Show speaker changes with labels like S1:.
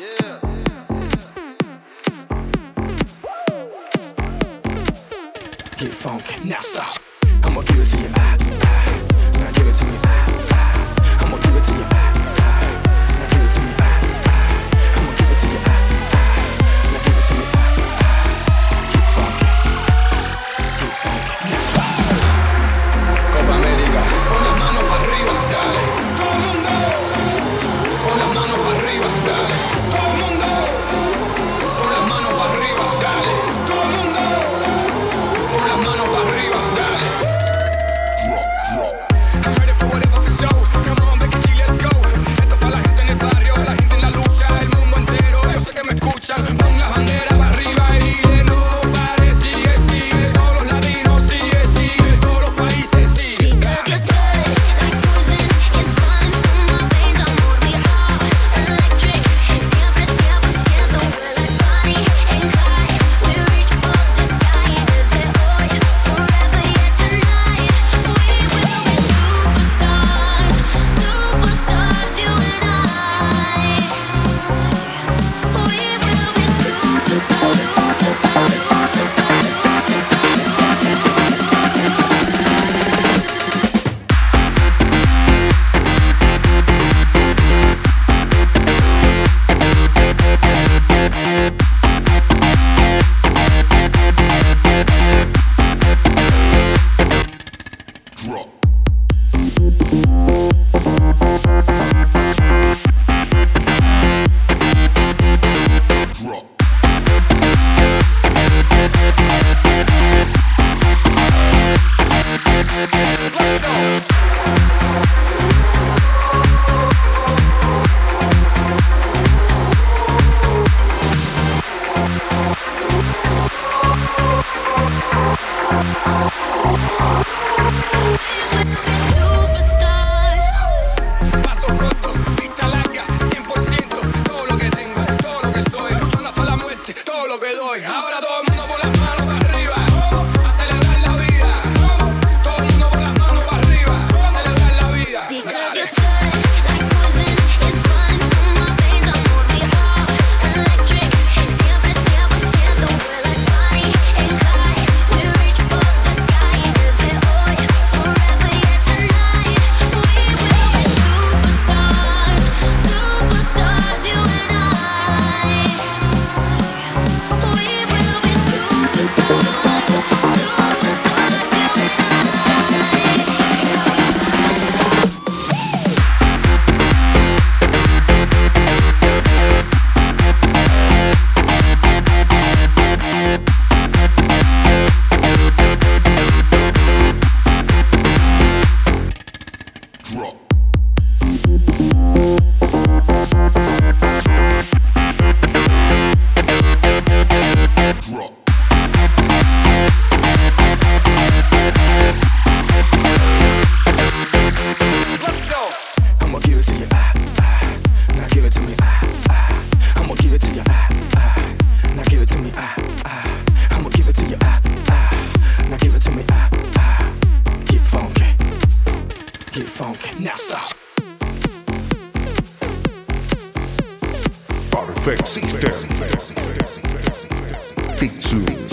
S1: Get funky, now stop.
S2: Superstars.
S3: Paso
S4: Perfect System. Featuring